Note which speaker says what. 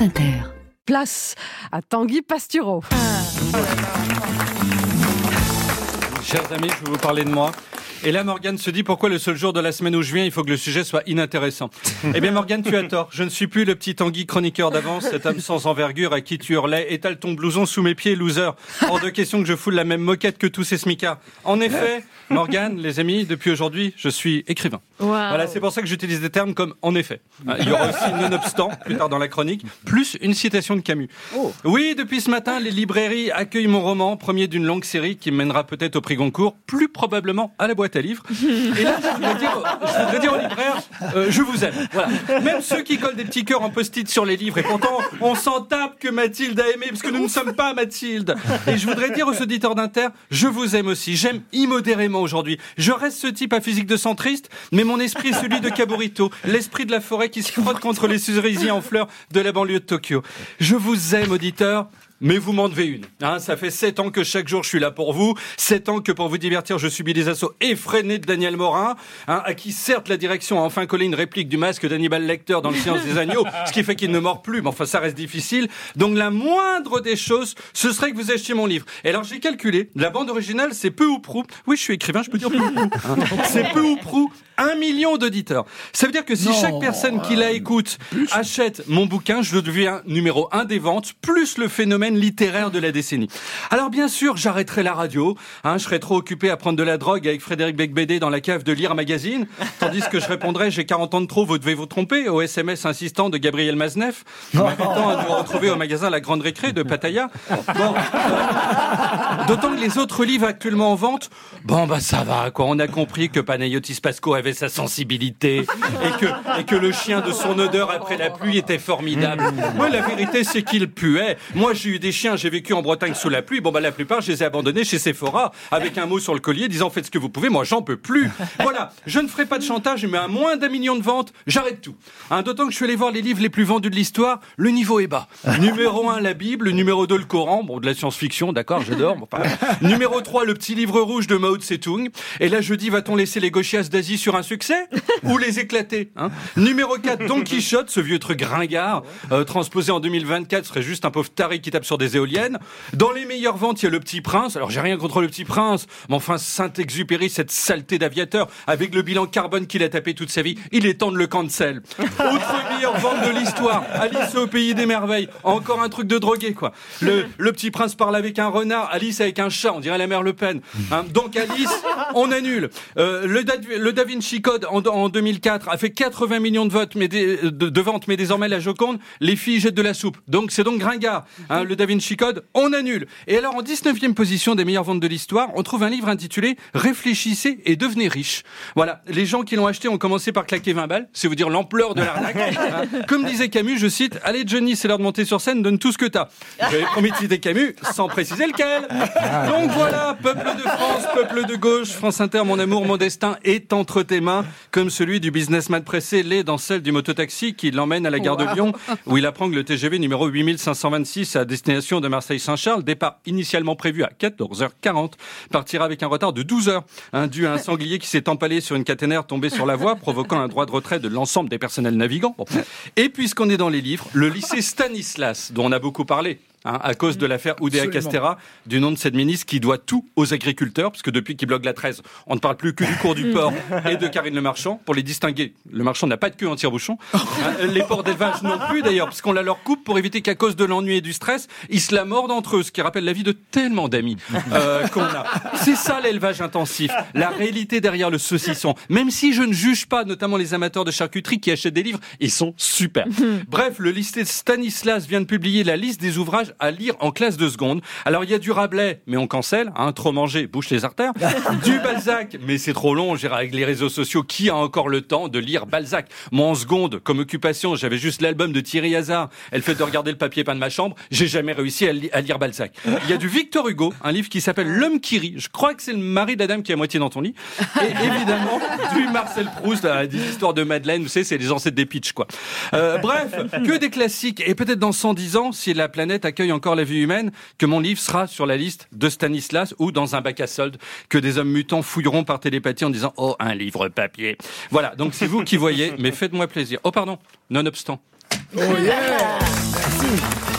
Speaker 1: France Inter.
Speaker 2: Place à Tanguy Pastureau.
Speaker 3: Chers amis, je vais vous parler de moi. Et là, Morgane se dit pourquoi le seul jour de la semaine où je viens, il faut que le sujet soit inintéressant? eh bien, Morgane, tu as tort. Je ne suis plus le petit Tanguy chroniqueur d'avance, cet homme sans envergure à qui tu hurlais étale ton blouson sous mes pieds, loser. Hors de question que je foule la même moquette que tous ces smicards. En effet, Morgane, les amis, depuis aujourd'hui, je suis écrivain. Voilà, c'est pour ça que j'utilise des termes comme en effet. Il y aura aussi nonobstant plus tard dans la chronique, plus une citation de Camus. Oui, depuis ce matin, les librairies accueillent mon roman, premier d'une longue série qui mènera peut-être au prix Goncourt, plus probablement à la boîte à livres. Et là, je voudrais dire, je voudrais dire aux libraires, euh, je vous aime. Même ceux qui collent des petits cœurs en post-it sur les livres, et pourtant, on s'en tape que Mathilde a aimé, parce que nous ne sommes pas Mathilde. Et je voudrais dire aux auditeurs d'Inter, je vous aime aussi. J'aime immodérément aujourd'hui. Je reste ce type à physique de centriste, mais mon esprit est celui de Kaburito, l'esprit de la forêt qui se frotte contre les cerisiers en fleurs de la banlieue de Tokyo. Je vous aime, auditeurs. Mais vous m'en devez une. Hein, ça fait sept ans que chaque jour je suis là pour vous. Sept ans que pour vous divertir, je subis des assauts effrénés de Daniel Morin, hein, à qui certes la direction a enfin collé une réplique du masque d'Hannibal Lecter dans le silence des agneaux, ce qui fait qu'il ne mord plus. Mais enfin, ça reste difficile. Donc la moindre des choses, ce serait que vous achetiez mon livre. Et alors j'ai calculé, la bande originale, c'est peu ou prou. Oui, je suis écrivain, je peux dire peu ou prou. hein. C'est peu ou prou un million d'auditeurs. Ça veut dire que si chaque personne qui la écoute achète mon bouquin, je deviens numéro un des ventes, plus le phénomène littéraire de la décennie. Alors bien sûr, j'arrêterai la radio. Hein, je serai trop occupé à prendre de la drogue avec Frédéric Becbédé dans la cave de Lire Magazine, tandis que je répondrai j'ai 40 ans de trop, vous devez vous tromper au SMS insistant de Gabriel Maznev, m'invitant à nous retrouver au magasin La Grande Récré de Pattaya. Bon, euh, D'autant que les autres livres actuellement en vente, bon bah ça va quoi. On a compris que Panayotis Pasco avait sa sensibilité et que et que le chien de son odeur après la pluie était formidable. Moi la vérité c'est qu'il puait. Moi j'ai eu des chiens, j'ai vécu en Bretagne sous la pluie. Bon bah la plupart je les ai abandonnés chez Sephora avec un mot sur le collier disant faites ce que vous pouvez. Moi j'en peux plus. Voilà, je ne ferai pas de chantage mais à moins d'un million de ventes, j'arrête tout. Hein, D'autant que je suis allé voir les livres les plus vendus de l'histoire, le niveau est bas. Numéro 1 la Bible, numéro 2 le Coran, bon de la science-fiction, d'accord, j'adore. Bon, enfin, numéro 3 le petit livre rouge de Mao Tse-tung. Et là je dis va-t-on laisser les gauchias d'Asie sur un succès ou les éclater hein? Numéro 4 Don Quichotte, ce vieux truc ringard euh, transposé en 2024 serait juste un pauvre taré qui tape sur des éoliennes. Dans les meilleures ventes, il y a le Petit Prince. Alors j'ai rien contre le Petit Prince, mais enfin Saint-Exupéry, cette saleté d'aviateur avec le bilan carbone qu'il a tapé toute sa vie, il est temps de le cancel. Autre meilleure vente de l'histoire, Alice au pays des merveilles. Encore un truc de drogué quoi. Le, le Petit Prince parle avec un renard, Alice avec un chat, on dirait la mère Le Pen. Hein, donc Alice, on annule. Euh, le, Da, le Da Vinci Code en, en 2004 a fait 80 millions de votes, mais des- de, de ventes, mais désormais la Joconde, les filles jettent de la soupe. Donc c'est donc Gringard. Hein, le Da Vinci Code, on annule. Et alors en 19e position des meilleures ventes de l'histoire, on trouve un livre intitulé Réfléchissez et devenez riche. Voilà, les gens qui l'ont acheté ont commencé par claquer 20 balles, c'est vous dire l'ampleur de l'arnaque. Hein. Comme disait Camus, je cite, allez Johnny, c'est l'heure de monter sur scène, donne tout ce que t'as. J'avais promis de citer Camus, sans préciser lequel. Donc voilà, peuple de France, peuple de gauche, France Inter, mon amour, mon destin est entre tes mains, comme celui du businessman pressé l'est dans celle du mototaxi qui l'emmène à la gare de Lyon, où il apprend que le TGV numéro 8526 à destination de Marseille-Saint-Charles, départ initialement prévu à 14h40, partira avec un retard de 12 heures, hein, dû à un sanglier qui s'est empalé sur une caténaire tombée sur la voie, provoquant un droit de retrait de l'ensemble des personnels navigants. Et puisqu'on est dans les livres, le lycée Stanislas, dont on a beaucoup parlé, hein, à cause de l'affaire Oudéa Castera, du nom de cette ministre qui doit tout aux agriculteurs, parce que depuis qu'il bloque la 13, on ne parle plus que du cours du port et de Karine Le Marchand. Pour les distinguer, Le Marchand n'a pas de queue en tire-bouchon. Hein, les ports d'élevage non plus d'ailleurs, parce qu'on la leur coupe pour éviter qu'à cause de l'ennui et du stress, ils se la mordent entre eux, ce qui rappelle la vie de tellement d'amis euh, qu'on a. C'est ça l'élevage intensif, la réalité derrière le saucisson. Même si je ne juge pas, notamment les amateurs de charcuterie qui achètent des livres, ils sont super. Bref, le lycée Stanislas vient de publier la liste des ouvrages à lire en classe de seconde. Alors il y a du Rabelais, mais on cancelle, hein, trop manger bouche les artères. du Balzac, mais c'est trop long, j'ai avec les réseaux sociaux, qui a encore le temps de lire Balzac? Moi en seconde, comme occupation, j'avais juste l'album de Thierry Hazard. Elle fait de regarder le papier peint de ma chambre, j'ai jamais réussi à, li- à lire Balzac. Il y a du Victor Hugo, un livre qui s'appelle L'homme qui rit. Je crois que c'est le mari de la dame qui est à moitié dans ton lit. Et évidemment, du Marcel Proust, euh, des histoires de Madeleine, vous savez, c'est les ancêtres des pitchs, quoi. Euh, bref, que des classiques. Et peut-être dans 110 ans, si la planète accueille encore la vie humaine, que mon livre sera sur la liste de Stanislas ou dans un bac à solde que des hommes mutants fouilleront par télépathie en disant Oh, un livre papier. Voilà, donc c'est vous qui voyez, mais faites-moi plaisir. Oh, pardon, nonobstant.
Speaker 4: Oh yeah
Speaker 2: Merci.